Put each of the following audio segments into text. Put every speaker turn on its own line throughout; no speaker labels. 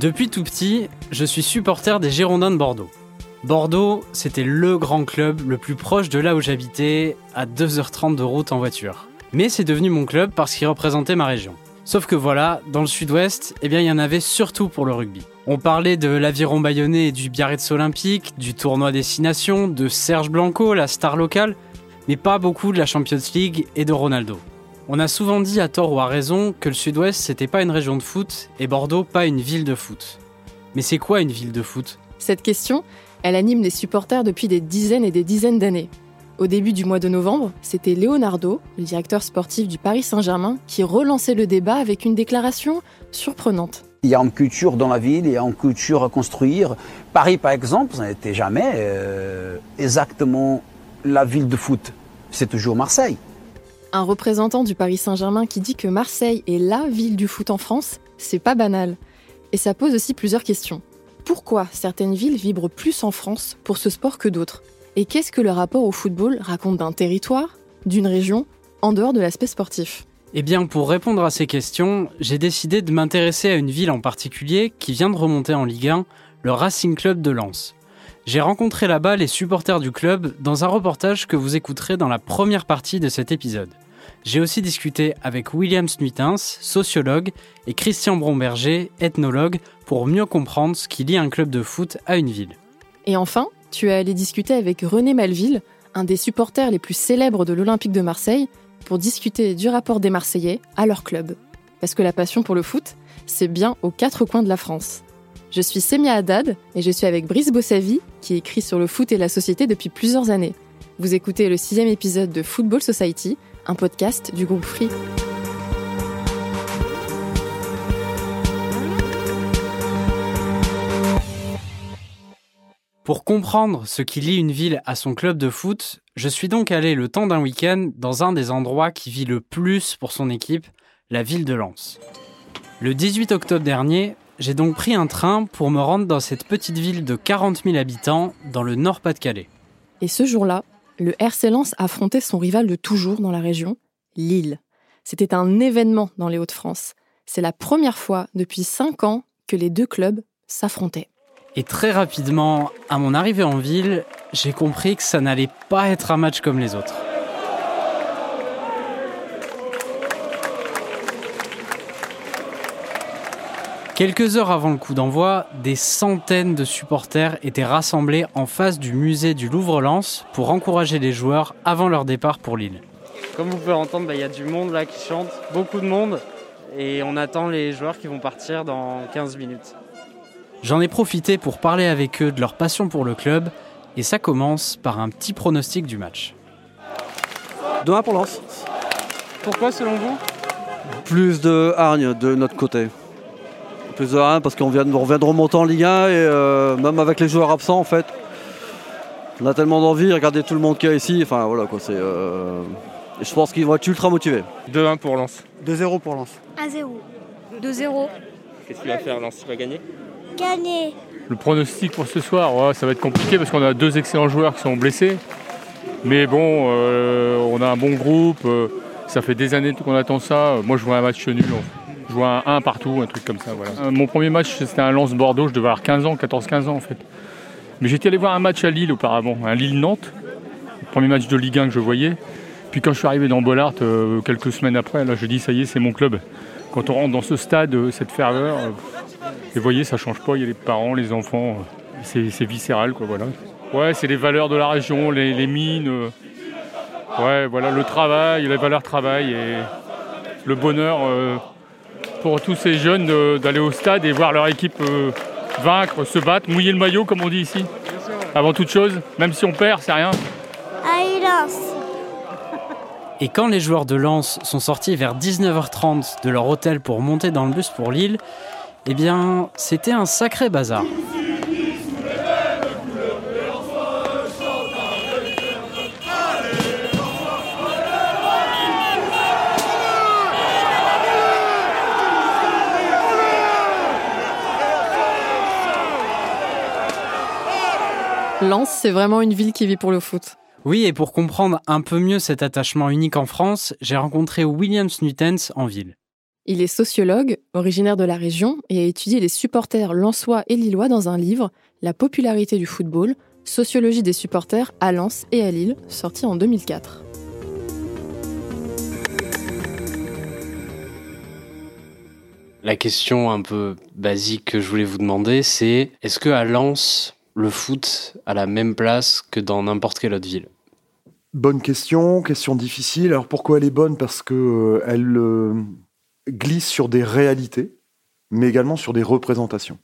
Depuis tout petit, je suis supporter des Girondins de Bordeaux. Bordeaux, c'était le grand club le plus proche de là où j'habitais, à 2h30 de route en voiture. Mais c'est devenu mon club parce qu'il représentait ma région. Sauf que voilà, dans le sud-ouest, eh bien il y en avait surtout pour le rugby. On parlait de l'aviron bayonnais et du Biarritz olympique, du tournoi Destination, de Serge Blanco, la star locale, mais pas beaucoup de la Champions League et de Ronaldo. On a souvent dit à tort ou à raison que le sud-ouest c'était pas une région de foot et Bordeaux pas une ville de foot. Mais c'est quoi une ville de foot?
Cette question, elle anime les supporters depuis des dizaines et des dizaines d'années. Au début du mois de novembre, c'était Leonardo, le directeur sportif du Paris Saint-Germain, qui relançait le débat avec une déclaration surprenante.
Il y a une culture dans la ville, il y a une culture à construire. Paris, par exemple, ça n'était jamais euh, exactement la ville de foot. C'est toujours Marseille.
Un représentant du Paris Saint-Germain qui dit que Marseille est la ville du foot en France, c'est pas banal. Et ça pose aussi plusieurs questions. Pourquoi certaines villes vibrent plus en France pour ce sport que d'autres? Et qu'est-ce que le rapport au football raconte d'un territoire, d'une région, en dehors de l'aspect sportif?
Eh bien, pour répondre à ces questions, j'ai décidé de m'intéresser à une ville en particulier qui vient de remonter en Ligue 1, le Racing Club de Lens. J'ai rencontré là-bas les supporters du club dans un reportage que vous écouterez dans la première partie de cet épisode. J'ai aussi discuté avec William Snuitens, sociologue, et Christian Bromberger, ethnologue, pour mieux comprendre ce qui lie un club de foot à une ville.
Et enfin, tu es allé discuter avec René Malville, un des supporters les plus célèbres de l'Olympique de Marseille, pour discuter du rapport des Marseillais à leur club. Parce que la passion pour le foot, c'est bien aux quatre coins de la France. Je suis Semia Haddad et je suis avec Brice Bossavi, qui écrit sur le foot et la société depuis plusieurs années. Vous écoutez le sixième épisode de Football Society, un podcast du groupe Free.
Pour comprendre ce qui lie une ville à son club de foot, je suis donc allé le temps d'un week-end dans un des endroits qui vit le plus pour son équipe, la ville de Lens. Le 18 octobre dernier, j'ai donc pris un train pour me rendre dans cette petite ville de 40 000 habitants dans le Nord-Pas-de-Calais.
Et ce jour-là, le RC Lens affrontait son rival de toujours dans la région, Lille. C'était un événement dans les Hauts-de-France. C'est la première fois depuis 5 ans que les deux clubs s'affrontaient.
Et très rapidement, à mon arrivée en ville, j'ai compris que ça n'allait pas être un match comme les autres. Quelques heures avant le coup d'envoi, des centaines de supporters étaient rassemblés en face du musée du Louvre-Lens pour encourager les joueurs avant leur départ pour Lille. Comme vous pouvez entendre, bah, il y a du monde là qui chante, beaucoup de monde, et on attend les joueurs qui vont partir dans 15 minutes. J'en ai profité pour parler avec eux de leur passion pour le club, et ça commence par un petit pronostic du match.
2-1 pour Lens.
Pourquoi selon vous?
Plus de hargne de notre côté. Plus de hargne parce qu'on vient, de- on vient de remonter en Ligue 1 et euh, même avec les joueurs absents en fait, on a tellement d'envie, regardez tout le monde qu'il y a ici, enfin voilà quoi, c'est... euh, je pense qu'ils vont être ultra motivés.
2-1 pour Lens.
2-0 pour Lens.
1-0. 2-0.
Qu'est-ce qu'il va faire Lens? Il va gagner?
Gagné.
Le pronostic pour ce soir, ouais, ça va être compliqué parce qu'on a deux excellents joueurs qui sont blessés. Mais bon, euh, on a un bon groupe. euh, ça fait des années qu'on attend ça. Moi, je vois un match nul. Je un 1 partout, un truc comme ça. Voilà. Euh, Mon premier match, c'était un Lens-Bordeaux. Je devais avoir 15 ans, 14-15 ans en fait. Mais j'étais allé voir un match à Lille auparavant, un Lille-Nantes. Le premier match de Ligue 1 que je voyais. Puis quand je suis arrivé dans Bollard, euh, quelques semaines après, là, je dis ça y est, c'est mon club. Quand on rentre dans ce stade, euh, cette ferveur, et vous voyez, ça change pas. Il y a les parents, les enfants. C'est viscéral, quoi, voilà. Ouais, c'est les valeurs de la région, les, les mines. ouais, voilà, le travail, les valeurs travail et le bonheur pour tous ces jeunes de- d'aller au stade et voir leur équipe euh, vaincre, se battre, mouiller le maillot, comme on dit ici. Avant toute chose, même si on perd, c'est rien.
Allez, Lens.
Et quand les joueurs de Lens sont sortis vers 19h30 de leur hôtel pour monter dans le bus pour Lille, eh bien, c'était un sacré bazar.
Lens, c'est vraiment une ville qui vit pour le foot.
Oui, et pour comprendre un peu mieux cet attachement unique en France, j'ai rencontré William Snutens en ville.
Il est sociologue, originaire de la région, et a étudié les supporters lensois et lillois dans un livre, La popularité du football, Sociologie des supporters à Lens et à Lille, sorti en 2004.
La question un peu basique que je voulais vous demander, c'est est-ce que à Lens, le foot a la même place que dans n'importe quelle autre ville
Bonne question, question difficile. Alors pourquoi elle est bonne? Parce que euh, euh, glisse sur des réalités, mais également sur des représentations.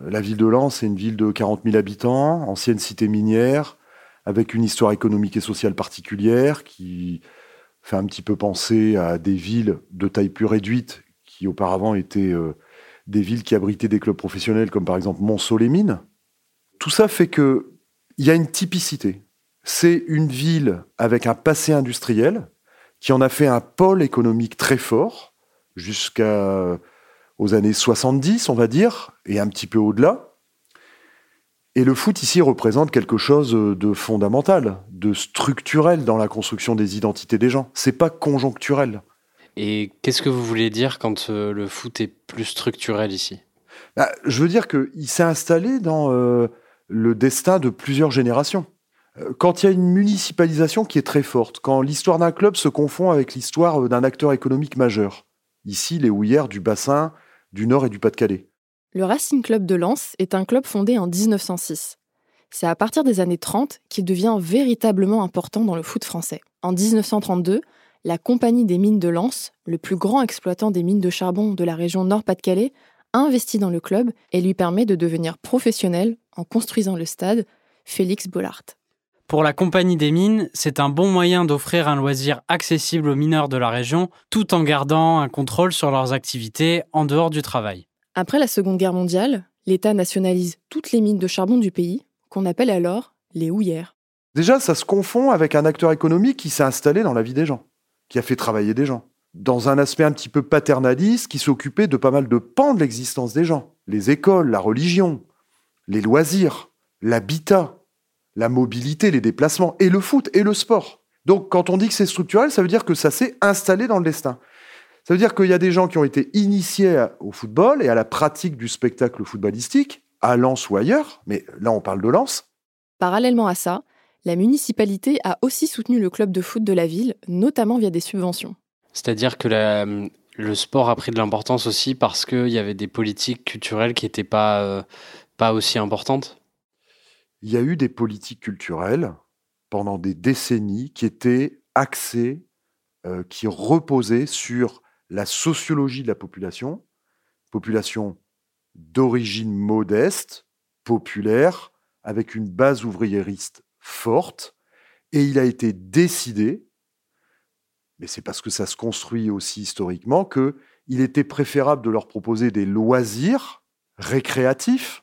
Euh, La ville de Lens, c'est une ville de 40 000 habitants, ancienne cité minière, avec une histoire économique et sociale particulière qui fait un petit peu penser à des villes de taille plus réduite qui auparavant étaient des villes qui abritaient des clubs professionnels comme par exemple Monceau-les-Mines. Tout ça fait que il y a une typicité. C'est une ville avec un passé industriel qui en a fait un pôle économique très fort jusqu'à aux années 70, on va dire, et un petit peu au-delà. Et le foot ici représente quelque chose de fondamental, de structurel dans la construction des identités des gens. C'est pas conjoncturel.
Et qu'est-ce que vous voulez dire quand euh, le foot est plus structurel ici?
Bah, je veux dire qu'il s'est installé dans euh, le destin de plusieurs générations. Euh, Quand il y a une municipalisation qui est très forte, quand l'histoire d'un club se confond avec l'histoire euh, d'un acteur économique majeur, ici les houillères du bassin, du Nord et du Pas-de-Calais.
Le Racing Club de Lens est un club fondé en 1906. C'est à partir des années 30 qu'il devient véritablement important dans le foot français. En 1932, la Compagnie des mines de Lens, le plus grand exploitant des mines de charbon de la région Nord-Pas-de-Calais, investit dans le club et lui permet de devenir professionnel en construisant le stade Félix Bollard.
Pour la Compagnie des mines, c'est un bon moyen d'offrir un loisir accessible aux mineurs de la région tout en gardant un contrôle sur leurs activités en dehors du travail.
Après la Seconde Guerre mondiale, l'État nationalise toutes les mines de charbon du pays, qu'on appelle alors les houillères.
Déjà, ça se confond avec un acteur économique qui s'est installé dans la vie des gens, qui a fait travailler des gens, dans un aspect un petit peu paternaliste qui s'occupait de pas mal de pans de l'existence des gens. Les écoles, la religion, les loisirs, l'habitat, la mobilité, les déplacements, et le foot, et le sport. Donc quand on dit que c'est structurel, ça veut dire que ça s'est installé dans le destin. Ça veut dire qu'il y a des gens qui ont été initiés au football et à la pratique du spectacle footballistique, à Lens ou ailleurs, mais là on parle de Lens,
Parallèlement à ça, la municipalité a aussi soutenu le club de foot de la ville, notamment via des subventions.
C'est-à-dire que la- le sport a pris de l'importance aussi parce qu'il y avait des politiques culturelles qui n'étaient pas, euh, pas aussi importantes.
il y a eu des politiques culturelles pendant des décennies qui étaient axées, euh, qui reposaient sur la sociologie de la population, population d'origine modeste, populaire, avec une base ouvriériste forte, et il a été décidé, mais c'est parce que ça se construit aussi historiquement, que il était préférable de leur proposer des loisirs récréatifs,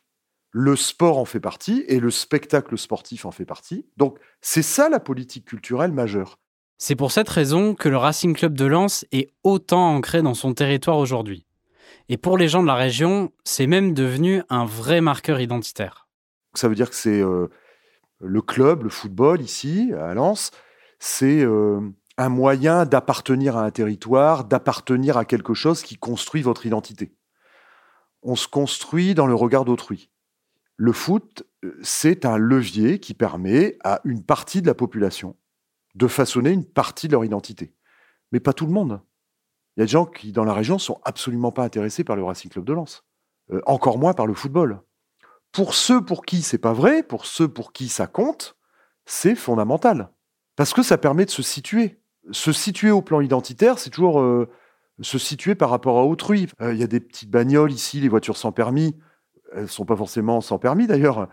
le sport en fait partie et le spectacle sportif en fait partie. Donc c'est ça la politique culturelle majeure.
C'est pour cette raison que le Racing Club de Lens est autant ancré dans son territoire aujourd'hui. Et pour les gens de la région, c'est même devenu un vrai marqueur identitaire.
Ça veut dire que c'est euh, le club, le football ici, à Lens, c'est euh, un moyen d'appartenir à un territoire, d'appartenir à quelque chose qui construit votre identité. On se construit dans le regard d'autrui. Le foot, euh, c'est un levier qui permet à une partie de la population de façonner une partie de leur identité. Mais pas tout le monde. Il y a des gens qui, dans la région, sont absolument pas intéressés par le Racing Club de Lens. Euh, encore moins par le football. Pour ceux pour qui c'est pas vrai, pour ceux pour qui ça compte, c'est fondamental. Parce que ça permet de se situer. Se situer au plan identitaire, c'est toujours euh, se situer par rapport à autrui. Il y a des petites bagnoles ici, les voitures sans permis. Elles sont pas forcément sans permis d'ailleurs.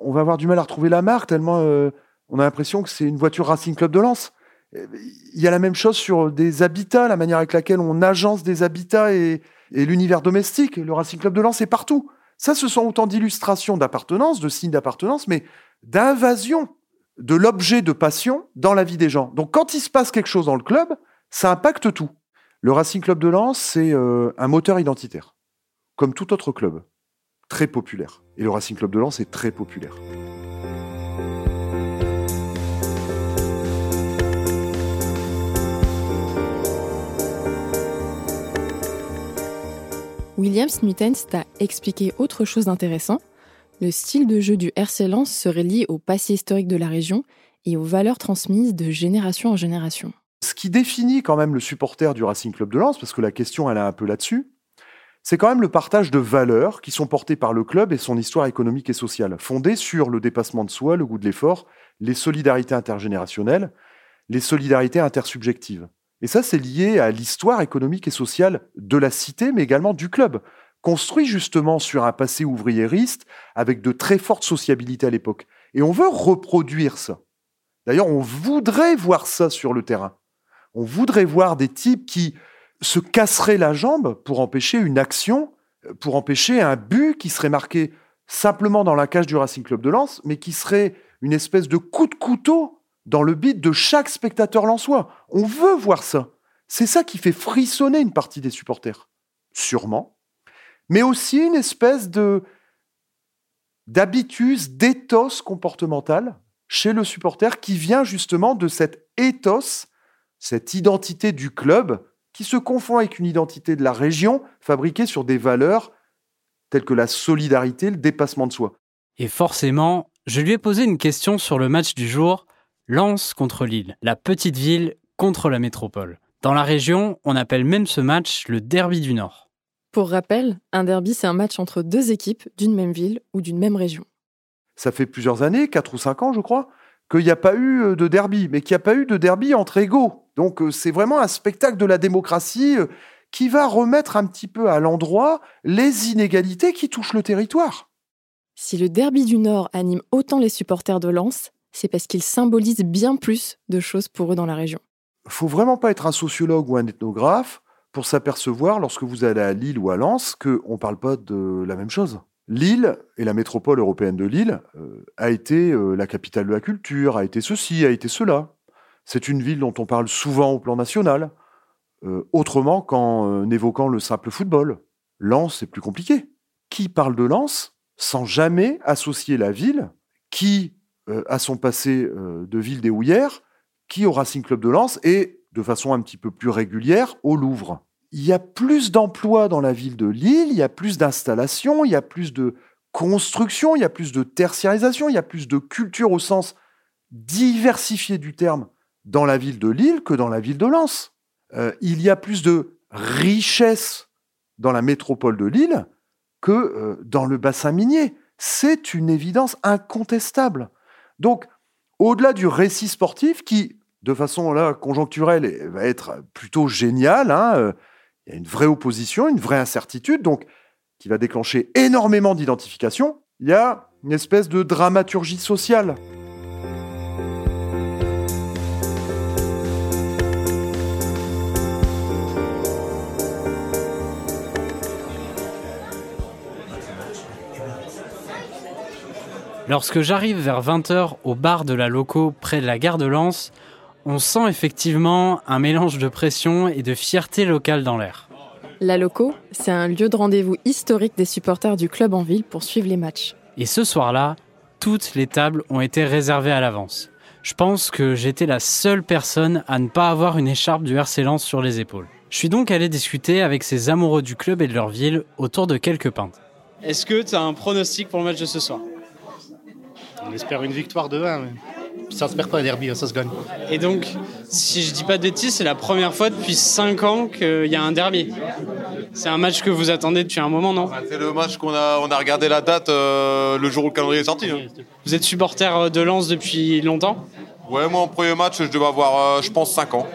On va avoir du mal à retrouver la marque tellement euh, on a l'impression que c'est une voiture Racing Club de Lens. Il y a la même chose sur des habitats, la manière avec laquelle on agence des habitats et, et l'univers domestique. Le Racing Club de Lens est partout. Ça, ce sont autant d'illustrations d'appartenance, de signes d'appartenance, mais d'invasion de l'objet de passion dans la vie des gens. Donc quand il se passe quelque chose dans le club, ça impacte tout. Le Racing Club de Lens, c'est euh, un moteur identitaire, comme tout autre club, très populaire. Et le Racing Club de Lens est très populaire.
Williams Nutens t'a expliqué autre chose d'intéressant. Le style de jeu du RC Lens serait lié au passé historique de la région et aux valeurs transmises de génération en génération.
Ce qui définit quand même le supporter du Racing Club de Lens, parce que la question elle est un peu là-dessus, c'est quand même le partage de valeurs qui sont portées par le club et son histoire économique et sociale, fondée sur le dépassement de soi, le goût de l'effort, les solidarités intergénérationnelles, les solidarités intersubjectives. Et ça, c'est lié à l'histoire économique et sociale de la cité, mais également du club, construit justement sur un passé ouvriériste avec de très fortes sociabilités à l'époque. Et on veut reproduire ça. D'ailleurs, on voudrait voir ça sur le terrain. On voudrait voir des types qui se casseraient la jambe pour empêcher une action, pour empêcher un but qui serait marqué simplement dans la cage du Racing Club de Lens, mais qui serait une espèce de coup de couteau dans le bit de chaque spectateur lensois. On veut voir ça. C'est ça qui fait frissonner une partie des supporters. Sûrement. Mais aussi une espèce de d'habitus, d'éthos comportemental chez le supporter qui vient justement de cet ethos, cette identité du club qui se confond avec une identité de la région fabriquée sur des valeurs telles que la solidarité, le dépassement de soi.
Et forcément, je lui ai posé une question sur le match du jour, Lens contre Lille, la petite ville contre la métropole. Dans la région, on appelle même ce match le Derby du Nord.
Pour rappel, un derby, c'est un match entre deux équipes d'une même ville ou d'une même région.
Ça fait plusieurs années, 4 ou 5 ans je crois, qu'il n'y a pas eu de derby, mais qu'il n'y a pas eu de derby entre égaux. Donc euh, c'est vraiment un spectacle de la démocratie euh, qui va remettre un petit peu à l'endroit les inégalités qui touchent le territoire.
Si le derby du Nord anime autant les supporters de Lens, c'est parce qu'il symbolise bien plus de choses pour eux dans la région.
Faut vraiment pas être un sociologue ou un ethnographe pour s'apercevoir lorsque vous allez à Lille ou à Lens qu'on ne parle pas de la même chose. Lille et la métropole européenne de Lille euh, a été euh, la capitale de la culture, a été ceci, a été cela. C'est une ville dont on parle souvent au plan national, euh, autrement qu'en évoquant le simple football. Lens, c'est plus compliqué. Qui parle de Lens sans jamais associer la ville qui a son passé de ville des Houillères, qui au Racing Club de Lens et de façon un petit peu plus régulière au Louvre il y a plus d'emplois dans la ville de Lille, il y a plus d'installations, il y a plus de construction, il y a plus de tertiarisation, il y a plus de culture au sens diversifié du terme dans la ville de Lille que dans la ville de Lens. Euh, il y a plus de richesse dans la métropole de Lille que euh, dans le bassin minier. C'est une évidence incontestable. Donc, au-delà du récit sportif qui, de façon conjoncturelle, va être plutôt génial, hein, euh, il y a une vraie opposition, une vraie incertitude, donc qui va déclencher énormément d'identification. Il y a une espèce de dramaturgie sociale.
Lorsque j'arrive vers 20h au bar de la Loco près de la gare de Lens, on sent effectivement un mélange de pression et de fierté locale dans l'air.
La Loco, c'est un lieu de rendez-vous historique des supporters du club en ville pour suivre les matchs.
Et ce soir-là, toutes les tables ont été réservées à l'avance. Je pense que j'étais la seule personne à ne pas avoir une écharpe du RC Lens sur les épaules. Je suis donc allé discuter avec ces amoureux du club et de leur ville autour de quelques pintes. Est-ce que tu as un pronostic pour le match de ce soir?
On espère une victoire de 1. Ça se perd pas un derby, ça se gagne.
Et donc, si je dis pas de bêtises, c'est la première fois depuis 5 ans qu'il y a un derby. C'est un match que vous attendez depuis un moment, non
C'est le match qu'on a, on a regardé la date euh, le jour où le calendrier est sorti. Hein.
Vous êtes supporter euh, de Lens depuis longtemps
Ouais, moi, en premier match, je devais avoir, euh, je pense, 5 ans.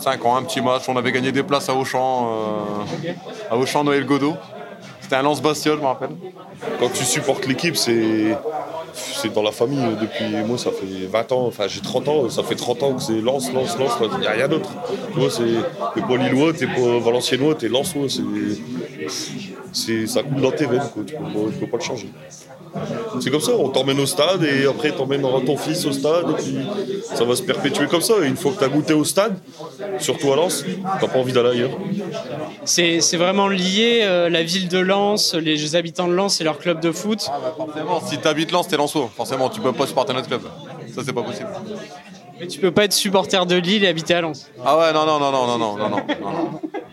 5 ans, un petit match. On avait gagné des places à Auchan, à Auchan Noël Godot. C'était un lance Bastia, je me rappelle.
Quand tu supportes l'équipe, c'est c'est dans la famille depuis moi ça fait 20 ans enfin j'ai 30 ans ça fait 30 ans que c'est lance lance lance il n'y a rien d'autre tu vois c'est t'es pas lillois t'es pas valenciennois t'es lançois c'est ça coule dans tes veines quoi. tu peux, peux pas le changer c'est comme ça, on t'emmène au stade et après t'emmènes ton fils au stade et puis ça va se perpétuer comme ça. Et une fois que t'as goûté au stade, surtout à Lens, t'as pas envie d'aller ailleurs.
C'est vraiment lié, euh, la ville de Lens, les habitants de Lens et leur club de foot
ah bah Forcément, si t'habites Lens, t'es Lensois. Forcément, tu peux pas supporter notre club. Ça, c'est pas possible.
Mais tu peux pas être supporter de Lille et habiter à Lens.
Ah ouais, non, non, non, non, non, non, non, non.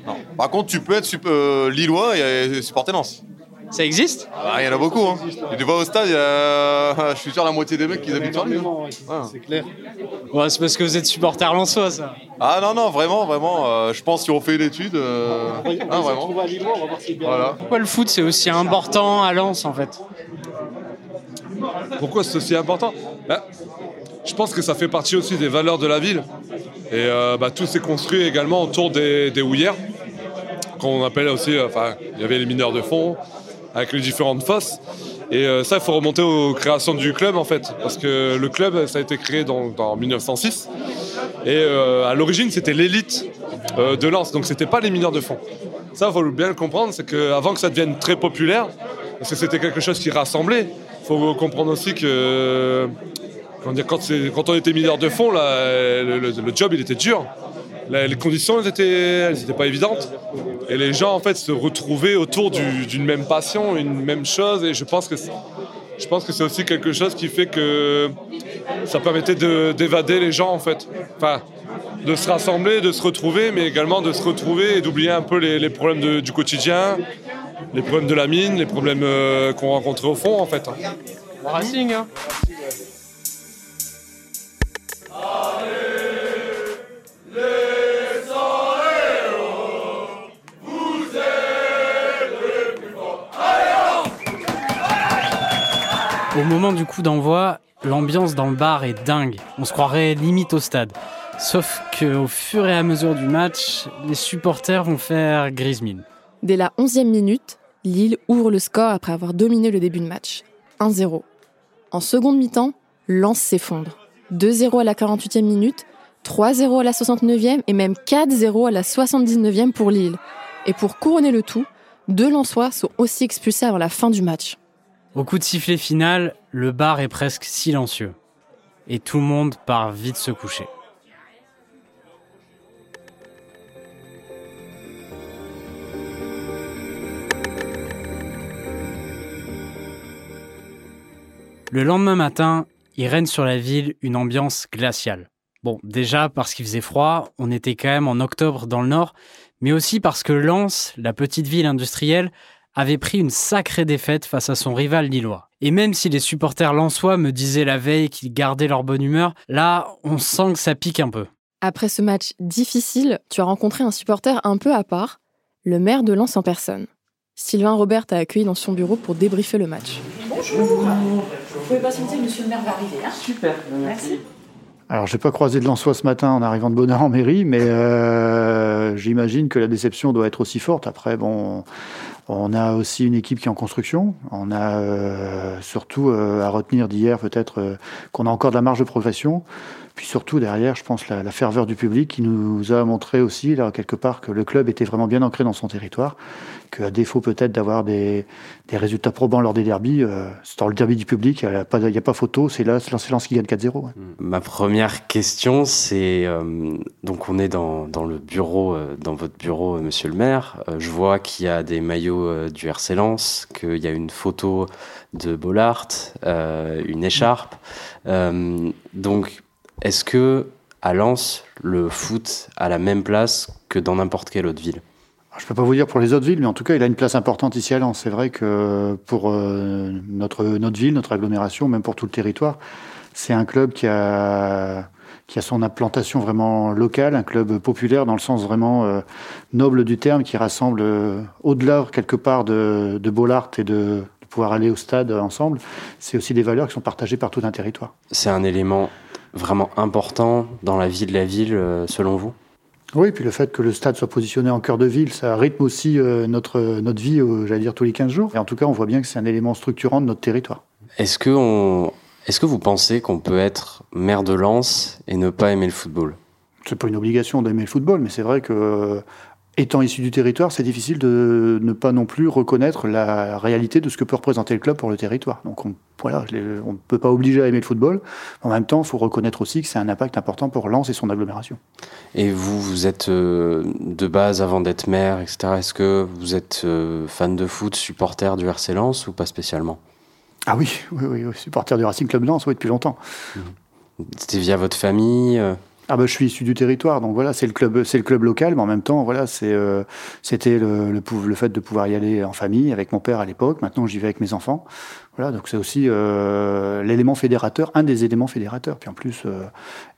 Non. Par contre, tu peux être sup- euh, lillois et supporter Lens.
Ça existe?
Ah, Il y en a beaucoup. Hein. Et tu vois au stade, a- je suis sûr la moitié des mecs qui habitent sur Lille.
C'est clair.
Ouais, c'est parce que vous êtes supporter lensois, ça.
Ah non, non, vraiment, vraiment. euh, je pense qu'ils ont fait l'étude. euh, ah, vraiment. Voilà.
Pourquoi le foot, c'est aussi important à Lens, en fait?
Pourquoi c'est aussi important? Bah, Je pense que ça fait partie aussi des valeurs de la ville. Et euh, bah, tout s'est construit également autour des, des houillères, qu'on appelle aussi, euh, enfin, il y avait les mineurs de fond, avec les différentes fosses. Et euh, ça, il faut remonter aux créations du club, en fait. Parce que le club, ça a été créé dans, en 1906. Et euh, à l'origine, c'était l'élite euh, de Lens, donc c'était pas les mineurs de fond. Ça, il faut bien le comprendre, c'est qu'avant que ça devienne très populaire, parce que c'était quelque chose qui rassemblait, il faut comprendre aussi que quand, on était mineur de fond, le job il était dur. La- les conditions elles étaient, elles étaient pas évidentes. Et les gens en fait se retrouvaient autour du- d'une même passion, une même chose. Et je pense que c'est- je pense que c'est aussi quelque chose qui fait que ça permettait de- d'évader les gens en fait. Enfin, de se rassembler, de se retrouver, mais également de se retrouver et d'oublier un peu les, les problèmes de- du quotidien, les problèmes de la mine, les problèmes euh, qu'on rencontrait au fond en fait.
Racing, hein Au moment du coup d'envoi, l'ambiance dans le bar est dingue. On se croirait limite au stade. Sauf qu'au fur et à mesure du match, les supporters vont faire grise mine.
Dès la 11e minute, Lille ouvre le score après avoir dominé le début de match. 1-0. En seconde mi-temps, Lens s'effondre. 2-0 à la 48e minute, 3-0 à la 69e et même 4-0 à la 79e pour Lille. Et pour couronner le tout, deux Lensois sont aussi expulsés avant la fin du match.
Au coup de sifflet final, le bar est presque silencieux. Et tout le monde part vite se coucher. Le lendemain matin, il règne sur la ville une ambiance glaciale. Bon, déjà parce qu'il faisait froid, on était quand même en octobre dans le nord, mais aussi parce que Lens, la petite ville industrielle, avait pris une sacrée défaite face à son rival lillois. Et même si les supporters lensois me disaient la veille qu'ils gardaient leur bonne humeur, là, on sent que ça pique un peu.
Après ce match difficile, tu as rencontré un supporter un peu à part, le maire de Lens en personne. Sylvain Robert t'a accueilli dans son bureau pour débriefer le match.
Bonjour. Vous pouvez patienter, monsieur le maire va arriver. Hein?
Super,
merci.
Alors, je n'ai pas croisé de Lensois ce matin en arrivant de bonne heure en mairie, mais euh, j'imagine que la déception doit être aussi forte. Après, bon, on a aussi une équipe qui est en construction. On a euh, surtout euh, à retenir d'hier peut-être euh, qu'on a encore de la marge de progression. Puis surtout derrière, je pense la, ferveur du public qui nous a montré aussi là quelque part que le club était vraiment bien ancré dans son territoire, qu'à défaut peut-être d'avoir des, résultats probants lors des derbies, euh, c'est dans le derby du public, il n'y a, a pas photo, c'est là, c'est qui gagne 4-0. ouais.
Ma première question, c'est donc on est dans, le bureau, dans votre bureau, Monsieur le Maire. Je vois qu'il y a des maillots euh, du RC Lens, qu'il y a une photo de Bollard, euh, une écharpe. Euh, donc, est-ce que à Lens, le foot a la même place que dans n'importe quelle autre ville?
Je ne peux pas vous dire pour les autres villes, mais en tout cas, il a une place importante ici à Lens. C'est vrai que pour notre, notre ville, notre agglomération, même pour tout le territoire, c'est un club qui a, qui a son implantation vraiment locale, un club populaire dans le sens vraiment euh, noble du terme, qui rassemble euh, au-delà quelque part de, de Bollard et de, de pouvoir aller au stade ensemble. C'est aussi des valeurs qui sont partagées par tout un territoire.
C'est un élément vraiment important dans la vie de la ville, euh, selon vous?
Oui, puis le fait que le stade soit positionné en cœur de ville, ça rythme aussi notre, notre vie, j'allais dire, tous les 15 jours. Et en tout cas, on voit bien que c'est un élément structurant de notre territoire.
Est-ce que, on... Est-ce que vous pensez qu'on peut être maire de Lens et ne pas aimer le football?
C'est pas une obligation d'aimer le football, mais c'est vrai que, euh, étant issu du territoire, c'est difficile de ne pas non plus reconnaître la réalité de ce que peut représenter le club pour le territoire. Donc, on, voilà, on ne peut pas obliger à aimer le football. En même temps, il faut reconnaître aussi que c'est un impact important pour Lens et son agglomération.
Et vous, vous êtes euh, de base avant d'être maire, etc. Est-ce que vous êtes euh, fan de foot, supporter du RC Lens ou pas spécialement?
Ah oui, oui, oui, oui, supporter du Racing Club Lens, oui, depuis longtemps.
C'était via votre famille euh
ah bah, je suis issu du territoire, donc voilà, c'est le club, c'est le club local, mais en même temps, voilà, c'est, euh, c'était le, le, le, fait de pouvoir y aller en famille avec mon père à l'époque. Maintenant, j'y vais avec mes enfants. Donc c'est aussi euh, l'élément fédérateur, un des éléments fédérateurs. Puis en plus, euh,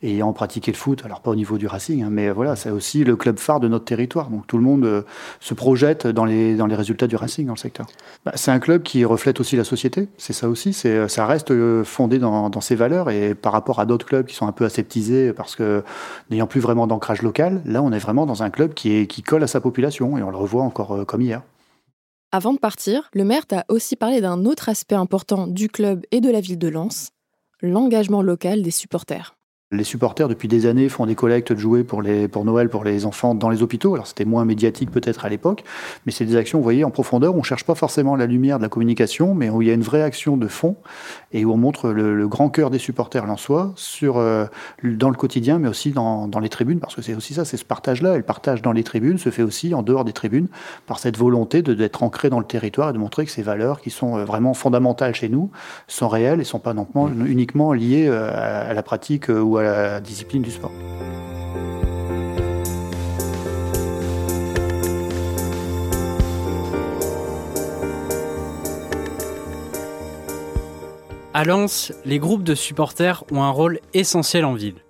ayant pratiqué le foot, alors pas au niveau du Racing, hein, mais voilà, c'est aussi le club phare de notre territoire. Donc tout le monde euh, se projette dans les, dans les résultats du Racing dans le secteur. Bah, c'est un club qui reflète aussi la société, c'est ça aussi. C'est, ça reste fondé dans, ses valeurs et par rapport à d'autres clubs qui sont un peu aseptisés parce que n'ayant plus vraiment d'ancrage local, là on est vraiment dans un club qui, qui colle à sa population et on le revoit encore comme hier.
Avant de partir, le maire t'a aussi parlé d'un autre aspect important du club et de la ville de Lens, l'engagement local des supporters.
Les supporters, depuis des années, font des collectes de jouets pour, les, pour Noël pour les enfants dans les hôpitaux. Alors, c'était moins médiatique peut-être à l'époque, mais c'est des actions, vous voyez, en profondeur. On ne cherche pas forcément la lumière de la communication, mais où il y a une vraie action de fond et où on montre le, grand cœur des supporters lensois sur, euh, dans le quotidien, mais aussi dans, dans les tribunes, parce que c'est aussi ça, c'est ce partage-là. Et le partage dans les tribunes se fait aussi en dehors des tribunes par cette volonté d'être ancré dans le territoire et de montrer que ces valeurs qui sont euh, vraiment fondamentales chez nous sont réelles et ne sont pas uniquement liées euh, à la pratique ou à la discipline du sport.
À Lens, les groupes de supporters ont un rôle essentiel en ville.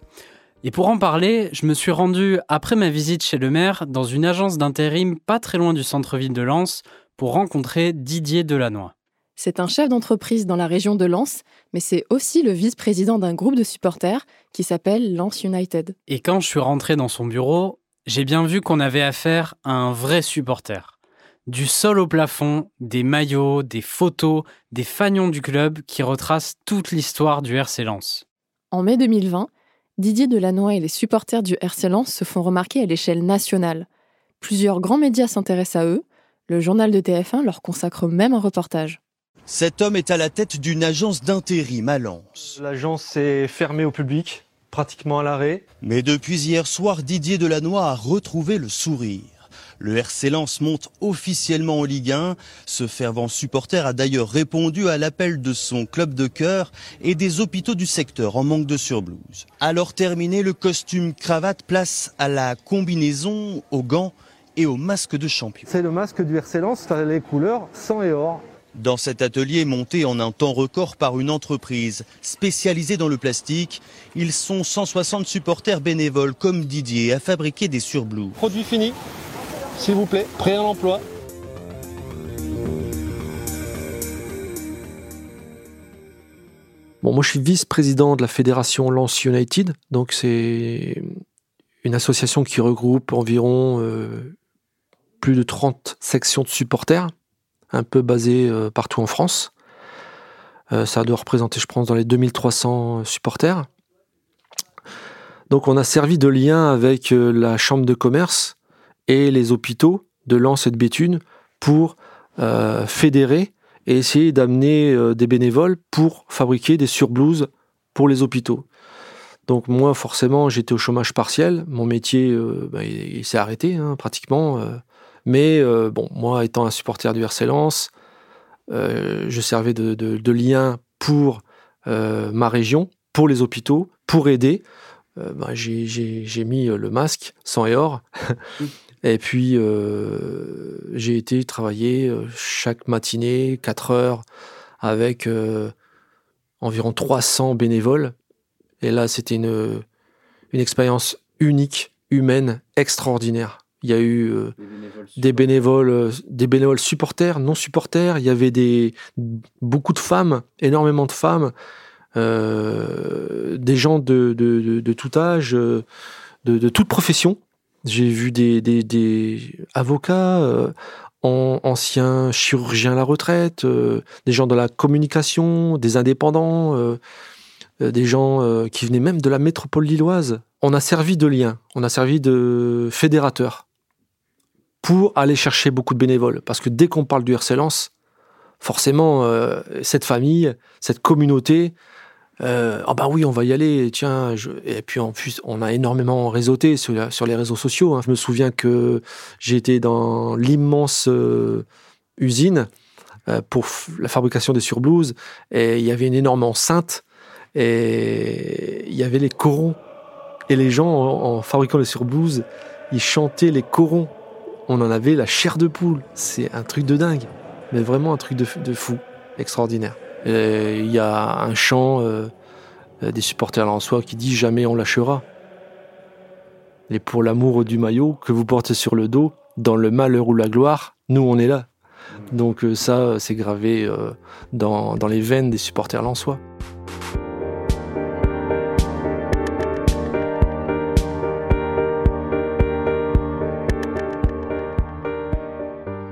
Et pour en parler, je me suis rendu, après ma visite chez le maire, dans une agence d'intérim pas très loin du centre-ville de Lens pour rencontrer Didier Delannoy.
C'est un chef d'entreprise dans la région de Lens, mais c'est aussi le vice-président d'un groupe de supporters qui s'appelle Lens United.
Et quand je suis rentré dans son bureau, j'ai bien vu qu'on avait affaire à un vrai supporter. Du sol au plafond, des maillots, des photos, des fanions du club qui retracent toute l'histoire du RC Lens.
En mai 2020, Didier Delannoy et les supporters du RC Lens se font remarquer à l'échelle nationale. Plusieurs grands médias s'intéressent à eux. Le journal de TF1 leur consacre même un reportage.
Cet homme est à la tête d'une agence d'intérim à Lens.
L'agence est fermée au public, pratiquement à l'arrêt.
Mais depuis hier soir, Didier Delannoy a retrouvé le sourire. Le RC Lens monte officiellement en Ligue 1. Ce fervent supporter a d'ailleurs répondu à l'appel de son club de cœur et des hôpitaux du secteur en manque de surblouse. Alors terminé, le costume cravate place à la combinaison, aux gants et au masque de champion.
C'est le masque du RC Lens, les couleurs sang et or.
Dans cet atelier monté en un temps record par une entreprise spécialisée dans le plastique, ils sont 160 supporters bénévoles comme Didier à fabriquer des surblouses.
Produit fini, s'il vous plaît, prêt à l'emploi.
Bon, moi je suis vice-président de la fédération Lance United, donc c'est une association qui regroupe environ euh, plus de 30 sections de supporters un peu basé euh, partout en France. Euh, ça doit représenter, je pense, dans les 2300 supporters. Donc on a servi de lien avec euh, la chambre de commerce et les hôpitaux de Lens et de Béthune pour fédérer et essayer d'amener des bénévoles pour fabriquer des surblouses pour les hôpitaux. Donc moi, forcément, j'étais au chômage partiel. Mon métier, bah, il, s'est arrêté hein, pratiquement. Mais euh, bon, moi, étant un supporter du RC Lens, euh, je servais de, lien pour euh, ma région, pour les hôpitaux, pour aider. Ben, j'ai mis le masque sans et or. et puis, j'ai été travailler chaque matinée, 4 heures, avec environ 300 bénévoles. Et là, c'était une, une expérience unique, humaine, extraordinaire. Il y a eu euh, des, bénévoles, euh, des bénévoles supporters, non supporters. Il y avait des, beaucoup de femmes, énormément de femmes, euh, des gens de, de, de, tout âge, de, de toute profession. J'ai vu des, des, des avocats, anciens chirurgiens à la retraite, des gens de la communication, des indépendants, des gens qui venaient même de la métropole lilloise. On a servi de lien, on a servi de fédérateur pour aller chercher beaucoup de bénévoles. Parce que dès qu'on parle du RC forcément, euh, cette famille, cette communauté, euh, ah bah oui, on va y aller, tiens. Et puis en plus, on a énormément réseauté sur, les réseaux sociaux. Hein. Je me souviens que j'étais dans l'immense euh, usine pour la fabrication des surblouses et il y avait une énorme enceinte et il y avait les corons Et les gens, en, en fabriquant les surblouses, ils chantaient les corons. On en avait la chair de poule. C'est un truc de dingue. Mais vraiment un truc de, de fou. Extraordinaire. Il y a un chant euh, euh, des supporters lensois qui dit jamais on lâchera. Et pour l'amour du maillot que vous portez sur le dos, dans le malheur ou la gloire, nous on est là. Donc euh, ça, c'est gravé euh, dans, dans les veines des supporters lensois.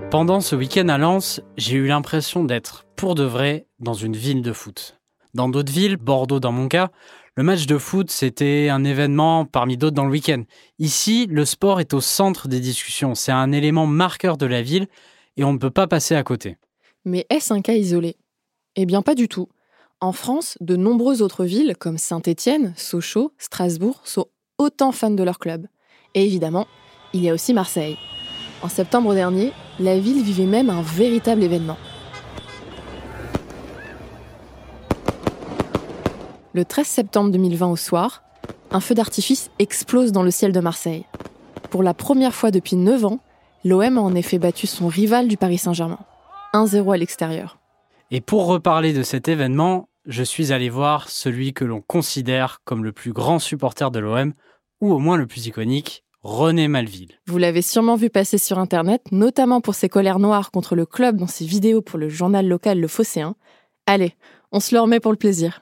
Pendant ce week-end à Lens, j'ai eu l'impression d'être, pour de vrai, dans une ville de foot. Dans d'autres villes, Bordeaux dans mon cas, le match de foot, c'était un événement parmi d'autres dans le week-end. Ici, le sport est au centre des discussions. C'est un élément marqueur de la ville et on ne peut pas passer à côté.
Mais est-ce un cas isolé? Eh bien, pas du tout. En France, de nombreuses autres villes, comme Saint-Étienne, Sochaux, Strasbourg, sont autant fans de leur club. Et évidemment, il y a aussi Marseille. En septembre dernier, la ville vivait même un véritable événement. Le 13 septembre 2020 au soir, un feu d'artifice explose dans le ciel de Marseille. Pour la première fois depuis 9 ans, l'OM a en effet battu son rival du Paris Saint-Germain. 1-0 à l'extérieur.
Et pour reparler de cet événement, je suis allé voir celui que l'on considère comme le plus grand supporter de l'OM, ou au moins le plus iconique, René Malville.
Vous l'avez sûrement vu passer sur Internet, notamment pour ses colères noires contre le club dans ses vidéos pour le journal local Le Phocéen. Allez, on se le remet pour le plaisir.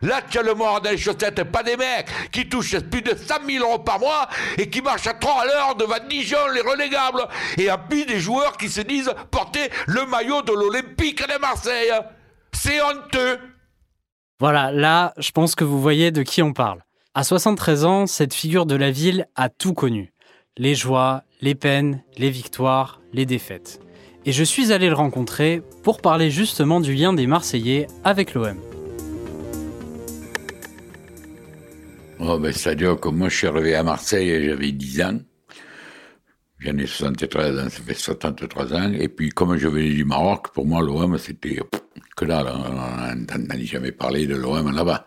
Là, tu as le mort dans les chaussettes, pas des mecs qui touchent plus de 100 000 euros par mois et qui marchent à 3 à l'heure devant Dijon, les relégables. Et puis des joueurs qui se disent porter le maillot de l'Olympique de Marseille. C'est honteux.
Voilà, là, je pense que vous voyez de qui on parle. À 73 ans, cette figure de la ville a tout connu. Les joies, les peines, les victoires, les défaites. Et je suis allé le rencontrer pour parler justement du lien des Marseillais avec l'OM.
Oh, ben, C'est-à-dire que moi, je suis arrivé à Marseille et j'avais 10 ans. J'en ai 73 ans, ça fait 73 ans. Et puis, comme je venais du Maroc, pour moi, l'OM, c'était que là, on n'entendait jamais parler de l'OM là-bas.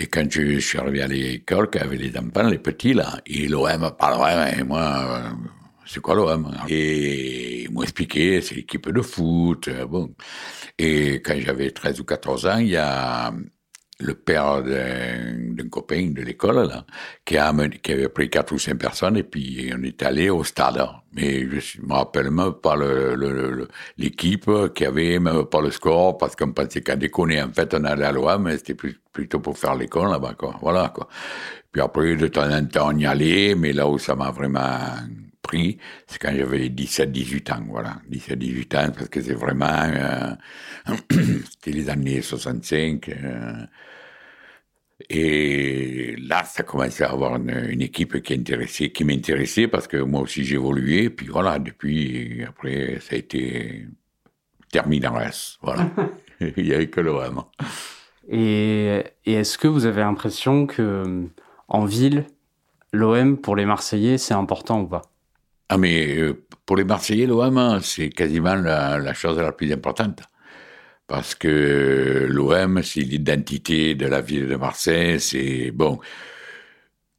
Et quand je suis arrivé à l'école, avait les enfants, les petits, là, et l'OM, pas l'OM, et moi, c'est quoi l'OM Et ils m'ont expliqué, c'est l'équipe de foot, bon. Et quand j'avais 13 ou 14 ans, il y a le père d'un copain de l'école, là, qui, a qui avait pris quatre ou cinq personnes, et puis on est allé au stade. Mais je me rappelle même pas l'équipe qui avait, même pas le score, parce qu'on pensait qu'à déconner, en fait, on allait à l'OM, mais c'était plutôt pour faire l'école là-bas, quoi. Voilà, quoi. Puis après, de temps en temps, on y allait, mais là où ça m'a vraiment pris, c'est quand j'avais 17-18 ans, voilà. 17-18 ans, parce que c'est vraiment, euh, c'était les années 65, euh, et là, ça commençait à avoir une, une équipe qui intéressait, qui m'intéressait parce que moi aussi j'évoluais. Puis voilà, depuis, après, ça a été terminares. Voilà. Il n'y avait que l'OM.
Et, et est-ce que vous avez l'impression que en ville, l'OM pour les Marseillais, c'est important ou pas?
Ah, mais euh, pour les Marseillais, l'OM, c'est quasiment la, la chose la plus importante parce que l'OM, c'est l'identité de la ville de Marseille. C'est bon.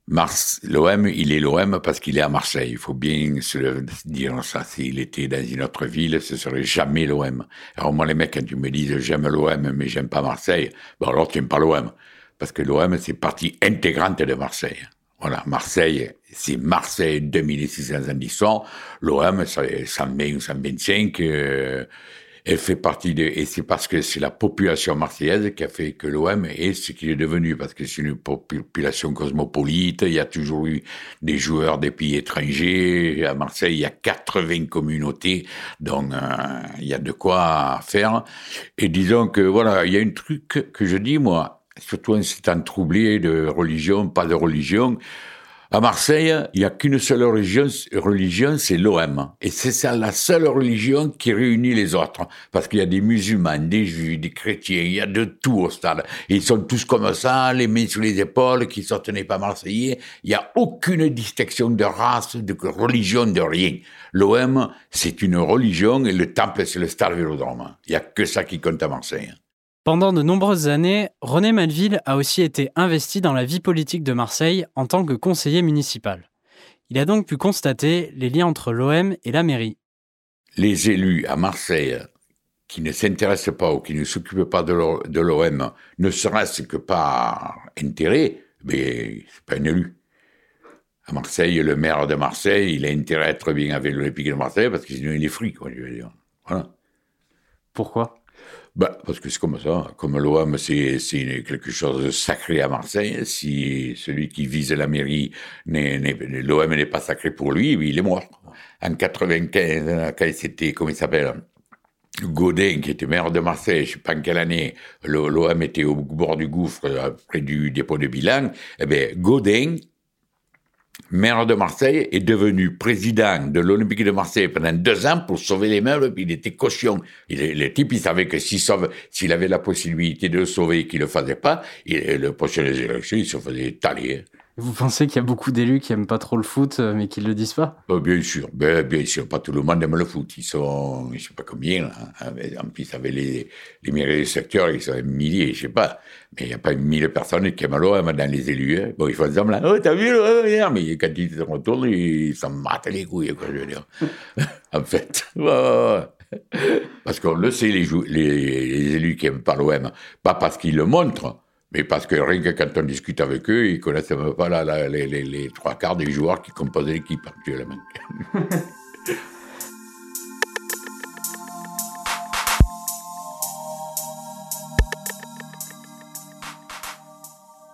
L'OM, il est l'OM parce qu'il est à Marseille. Il faut bien se dire ça. S'il était dans une autre ville, ce serait jamais l'OM. Alors moi, les mecs, quand tu me dis j'aime l'OM, mais j'aime pas Marseille, bon alors tu n'aimes pas l'OM. Parce que l'OM, c'est partie intégrante de Marseille. Voilà, Marseille, c'est Marseille 2600 ans. L'OM, c'est 120 ou 125. Euh, elle fait partie de, et c'est parce que c'est la population marseillaise qui a fait que l'OM est ce qu'il est devenu, parce que c'est une population cosmopolite, il y a toujours eu des joueurs des pays étrangers, à Marseille, il y a 80 communautés, donc euh, il y a de quoi faire, et disons que voilà, il y a un truc que je dis, moi, surtout en ces temps troublés de religion, pas de religion, à Marseille, il n'y a qu'une seule religion, c'est l'OM. Et c'est la seule religion qui réunit les autres. Parce qu'il y a des musulmans, des juifs, des chrétiens, il y a de tout au stade. Ils sont tous comme ça, les mains sous les épaules, qui sont pas marseillais. Il n'y a aucune distinction de race, de religion, de rien. L'OM, c'est une religion et le temple, c'est le stade Vélodrome. Il n'y a que ça qui compte à Marseille.
Pendant de nombreuses années, René Malville a aussi été investi dans la vie politique de Marseille en tant que conseiller municipal. Il a donc pu constater les liens entre l'OM et la mairie.
Les élus à Marseille qui ne s'intéressent pas ou qui ne s'occupent pas de l'OM, ne serait-ce que par intérêt, mais c'est pas un élu. À Marseille, le maire de Marseille, il a intérêt à être bien avec l'Olympique de Marseille parce que sinon il est frit, quoi, je veux dire. Voilà.
Pourquoi?
Bah, parce que c'est comme ça. Comme l'OM, c'est quelque chose de sacré à Marseille. Si celui qui vise la mairie, l'OM n'est pas sacré pour lui, il est mort. En 95, quand c'était, comment il s'appelle Godin, qui était maire de Marseille, je sais pas en quelle année, l'OM était au bord du gouffre, près du dépôt de bilan, eh bien, Godin, maire de Marseille, est devenu président de l'Olympique de Marseille pendant deux ans pour sauver les meubles, puis il était caution. Il, le type, il savait que s'il avait la possibilité de le sauver et qu'il le faisait pas, il, le prochain élections, il se faisait taler.
Vous pensez qu'il y a beaucoup d'élus qui aiment pas trop le foot, euh, mais qui le disent pas?
Bah, Bien sûr, ben, bien sûr, pas tout le monde aime le foot. Ils sont, je sais pas combien, hein. en plus avec les, les mairies du secteur, ils sont milliers, je sais pas. Mais il n'y a pas mille personnes qui aiment l'OM dans les élus. Hein. Bon, ils font semblant, oh, t'as vu l'OM Mais quand ils se retournent, ils s'en battent les couilles, quoi, je veux dire. en fait, parce qu'on le sait, les, les, les élus qui aiment pas l'OM, pas parce qu'ils le montrent, mais parce que rien que quand on discute avec eux, ils connaissent même pas les, les, trois quarts des joueurs qui composent l'équipe actuellement.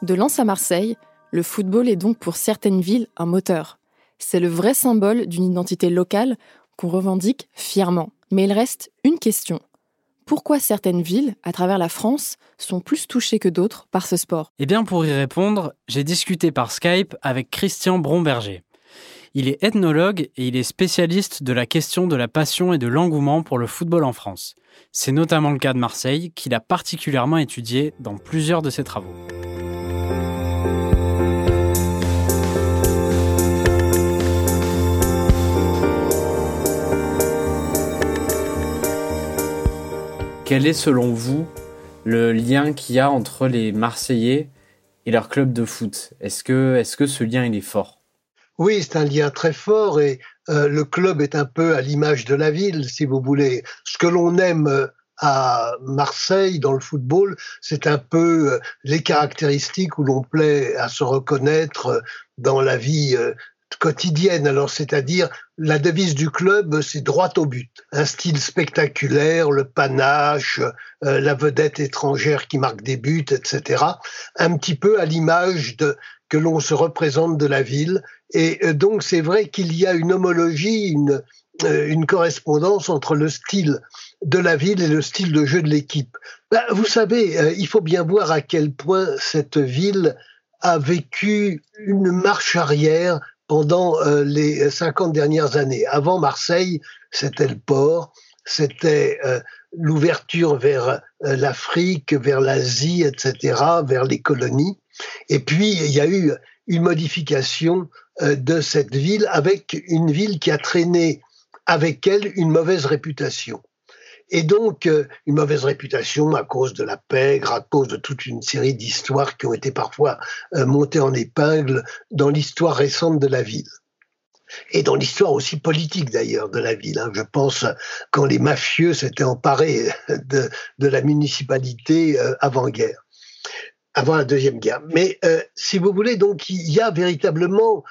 De Lens à Marseille, le football est donc pour certaines villes un moteur. C'est le vrai symbole d'une identité locale qu'on revendique fièrement. Mais il reste une question pourquoi certaines villes, à travers la France, sont plus touchées que d'autres par ce sport
Eh bien, pour y répondre, j'ai discuté par Skype avec Christian Bromberger. Il est ethnologue et il est spécialiste de la question de la passion et de l'engouement pour le football en France. C'est notamment le cas de Marseille, qu'il a particulièrement étudié dans plusieurs de ses travaux. Quel est selon vous le lien qu'il y a entre les Marseillais et leur club de foot? Est-ce que, est que ce lien il est fort?
Oui, c'est un lien très fort et euh, le club est un peu à l'image de la ville, si vous voulez. Ce que l'on aime euh, à Marseille dans le football, c'est un peu euh, les caractéristiques où l'on plaît à se reconnaître dans la vie quotidienne. Alors, c'est-à-dire, la devise du club, c'est droit au but. Un style spectaculaire, le panache, euh, la vedette étrangère qui marque des buts, etc. Un petit peu à l'image de que l'on se représente de la ville. Et euh, donc, c'est vrai qu'il y a une homologie, une, euh, une correspondance entre le style de la ville et le style de jeu de l'équipe. Ben, vous savez, il faut bien voir à quel point cette ville a vécu une marche arrière pendant euh, les 50 dernières années. Avant Marseille, c'était le port, c'était euh, l'ouverture vers euh, l'Afrique, vers l'Asie, etc., vers les colonies. Et puis, il y a eu une modification de cette ville avec une ville qui a traîné avec elle une mauvaise réputation et donc euh, une mauvaise réputation à cause de la pègre, à cause de toute une série d'histoires qui ont été parfois euh, montées en épingle dans l'histoire récente de la ville. Et dans l'histoire aussi politique d'ailleurs de la ville. Hein. Je pense quand les mafieux s'étaient emparés de, de, la municipalité euh, avant-guerre avant la deuxième guerre. Mais si vous voulez, donc il y a véritablement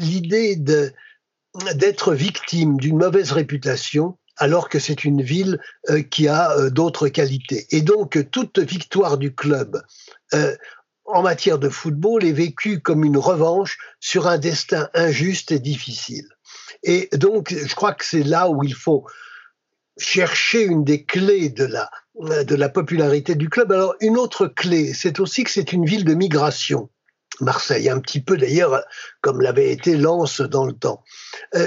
l'idée d'être victime d'une mauvaise réputation alors que c'est une ville euh, qui a euh, d'autres qualités. Et donc, toute victoire du club euh, en matière de football est vécue comme une revanche sur un destin injuste et difficile. Et donc, je crois que c'est là où il faut chercher une des clés de la, de la popularité du club. Alors, une autre clé, c'est aussi que c'est une ville de migration. Marseille, un petit peu d'ailleurs comme l'avait été Lens dans le temps.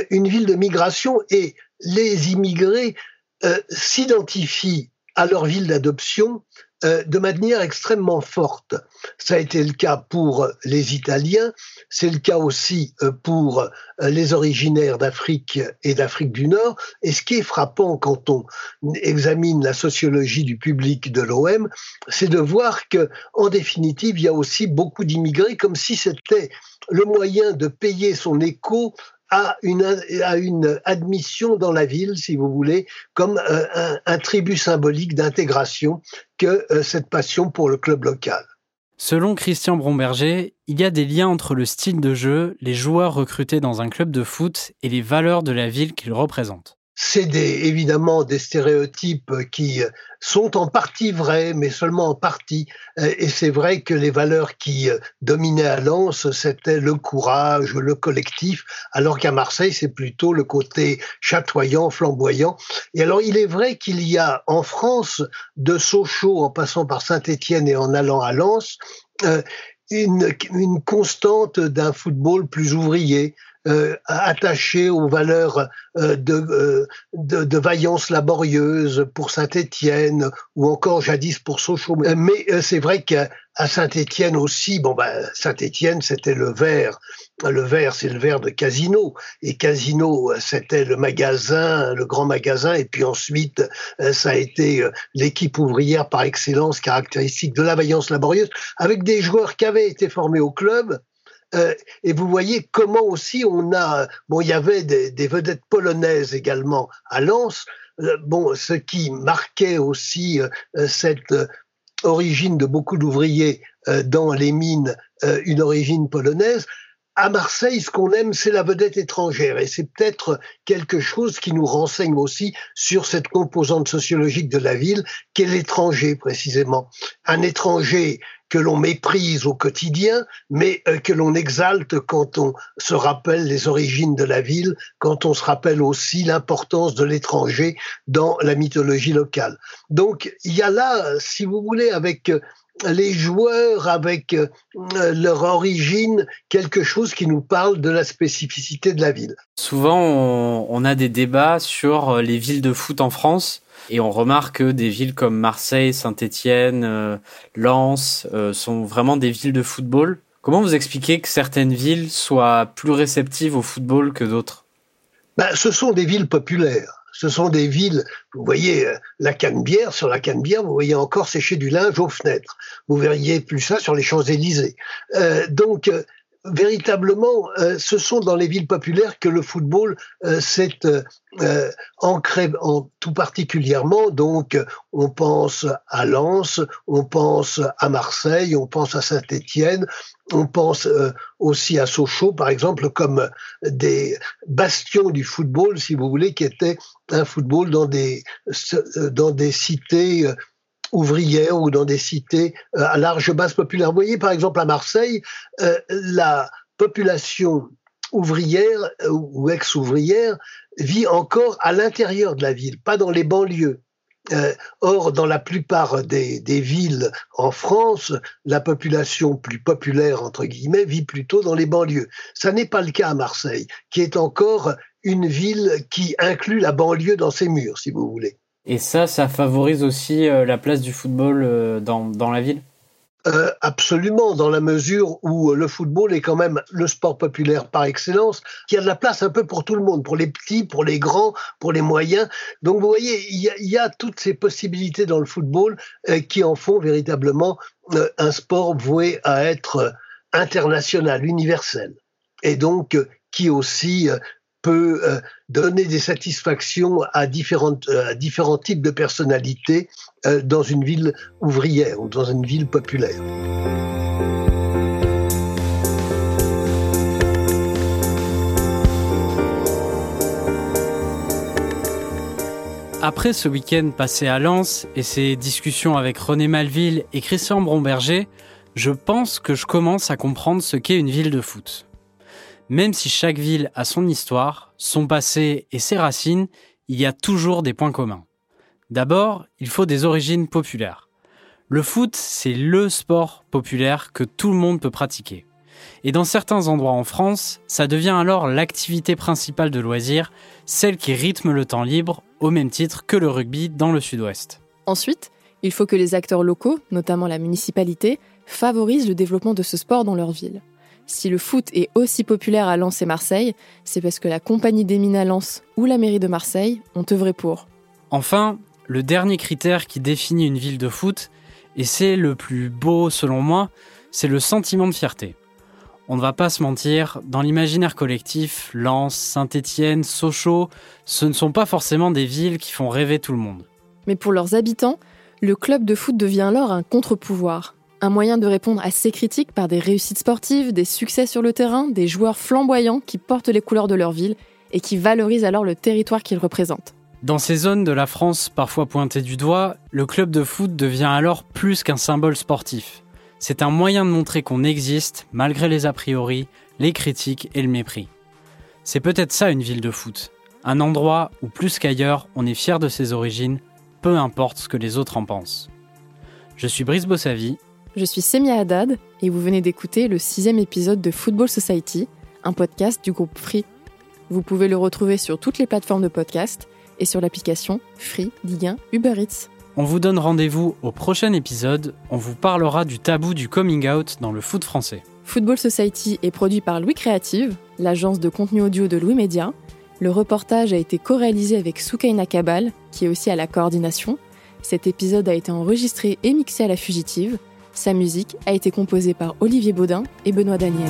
une ville de migration et les immigrés euh, s'identifient à leur ville d'adoption euh, de manière extrêmement forte. Ça a été le cas pour les Italiens, c'est le cas aussi euh, pour les originaires d'Afrique et d'Afrique du Nord. Et ce qui est frappant quand on examine la sociologie du public de l'OM, c'est de voir que, en définitive, il y a aussi beaucoup d'immigrés, comme si c'était le moyen de payer son écho à une, admission dans la ville, si vous voulez, comme euh, un, un tribut symbolique d'intégration que euh, cette passion pour le club local.
Selon Christian Bromberger, il y a des liens entre le style de jeu, les joueurs recrutés dans un club de foot et les valeurs de la ville qu'ils représentent
c'est des, évidemment des stéréotypes qui sont en partie vrais, mais seulement en partie. Et c'est vrai que les valeurs qui dominaient à Lens, c'était le courage, le collectif, alors qu'à Marseille, c'est plutôt le côté chatoyant, flamboyant. Et alors, il est vrai qu'il y a en France, de Sochaux en passant par Saint-Étienne et en allant à Lens, euh, une, une constante d'un football plus ouvrier, euh, attaché aux valeurs euh, de, euh, de, de, vaillance laborieuse pour Saint-Étienne ou encore jadis pour Sochaux. Mais c'est vrai qu'à Saint-Étienne aussi, bon ben Saint-Étienne c'était le verre. Le verre, c'est le verre de Casino. Et Casino, c'était le magasin, le grand magasin. Et puis ensuite, ça a été l'équipe ouvrière par excellence, caractéristique de la vaillance laborieuse, avec des joueurs qui avaient été formés au club, euh, et vous voyez comment aussi on a, bon, il y avait des, vedettes polonaises également à Lens. Euh, bon, ce qui marquait aussi euh, cette origine de beaucoup d'ouvriers dans les mines, une origine polonaise. À Marseille, ce qu'on aime, c'est la vedette étrangère. Et c'est peut-être quelque chose qui nous renseigne aussi sur cette composante sociologique de la ville, qu'est l'étranger précisément. Un étranger que l'on méprise au quotidien, mais euh, que l'on exalte quand on se rappelle les origines de la ville, quand on se rappelle aussi l'importance de l'étranger dans la mythologie locale. Donc il y a là, si vous voulez, avec euh, les joueurs, avec euh, leur origine, quelque chose qui nous parle de la spécificité de la ville.
Souvent, on, on a des débats sur les villes de foot en France. Et on remarque que des villes comme Marseille, Saint-Étienne, euh, Lens euh, sont vraiment des villes de football. Comment vous expliquez que certaines villes soient plus réceptives au football que d'autres?
Ben, Ce sont des villes populaires. Ce sont des villes, vous voyez euh, la Canebière, sur la Canebière, vous voyez encore sécher du linge aux fenêtres. Vous verriez plus ça sur les Champs-Élysées. Euh, donc, véritablement, euh, ce sont dans les villes populaires que le football euh, s'est euh, ancré en, tout particulièrement. Donc, on pense à Lens, on pense à Marseille, on pense à Saint-Étienne, on pense aussi à Sochaux, par exemple, comme des bastions du football, si vous voulez, qui étaient un football dans des dans des cités ouvrières ou dans des cités euh, à large base populaire. Vous voyez, par exemple, à Marseille, euh, la population ouvrière euh, ou ex-ouvrière vit encore à l'intérieur de la ville, pas dans les banlieues. or, dans la plupart des, des, villes en France, la population plus populaire, entre guillemets, vit plutôt dans les banlieues. Ça n'est pas le cas à Marseille, qui est encore une ville qui inclut la banlieue dans ses murs, si vous voulez.
Et ça, ça favorise aussi euh, la place du football euh, dans, dans la ville?
Euh, absolument, dans la mesure où le football est quand même le sport populaire par excellence, qui a de la place un peu pour tout le monde, pour les petits, pour les grands, pour les moyens. Donc vous voyez, il y a, toutes ces possibilités dans le football qui en font véritablement un sport voué à être international, universel, et donc qui aussi peut euh, donner des satisfactions euh, à différents types de personnalités euh, dans une ville ouvrière ou dans une ville populaire.
Après ce week-end passé à Lens et ces discussions avec René Malville et Christian Bromberger, je pense que je commence à comprendre ce qu'est une ville de foot. Même si chaque ville a son histoire, son passé et ses racines, il y a toujours des points communs. D'abord, il faut des origines populaires. Le foot, c'est le sport populaire que tout le monde peut pratiquer. Et dans certains endroits en France, ça devient alors l'activité principale de loisir, celle qui rythme le temps libre, au même titre que le rugby dans le sud-ouest.
Ensuite, il faut que les acteurs locaux, notamment la municipalité, favorisent le développement de ce sport dans leur ville. Si le foot est aussi populaire à Lens et Marseille, c'est parce que la compagnie des mines à Lens ou la mairie de Marseille ont œuvré pour.
Enfin, le dernier critère qui définit une ville de foot, et c'est le plus beau selon moi, c'est le sentiment de fierté. On ne va pas se mentir, dans l'imaginaire collectif, Lens, Saint-Étienne, Sochaux, ce ne sont pas forcément des villes qui font rêver tout le monde.
Mais pour leurs habitants, le club de foot devient alors un contre-pouvoir, un moyen de répondre à ces critiques par des réussites sportives, des succès sur le terrain, des joueurs flamboyants qui portent les couleurs de leur ville et qui valorisent alors le territoire qu'ils représentent.
Dans ces zones de la France parfois pointées du doigt, le club de foot devient alors plus qu'un symbole sportif. C'est un moyen de montrer qu'on existe malgré les a priori, les critiques et le mépris. C'est peut-être ça une ville de foot. Un endroit où plus qu'ailleurs on est fier de ses origines, peu importe ce que les autres en pensent. Je suis Brice Bossavi.
Je suis Semia Haddad et vous venez d'écouter le sixième épisode de Football Society, un podcast du groupe Free. Vous pouvez le retrouver sur toutes les plateformes de podcast et sur l'application Free, Ligue 1, Uber Eats.
On vous donne rendez-vous au prochain épisode. On vous parlera du tabou du coming out dans le foot français.
Football Society est produit par Louis Creative, l'agence de contenu audio de Louis Média. Le reportage a été co-réalisé avec Soukaina Kabal, qui est aussi à la coordination. Cet épisode a été enregistré et mixé à la fugitive. Sa musique a été composée par Olivier Baudin et Benoît Daniel.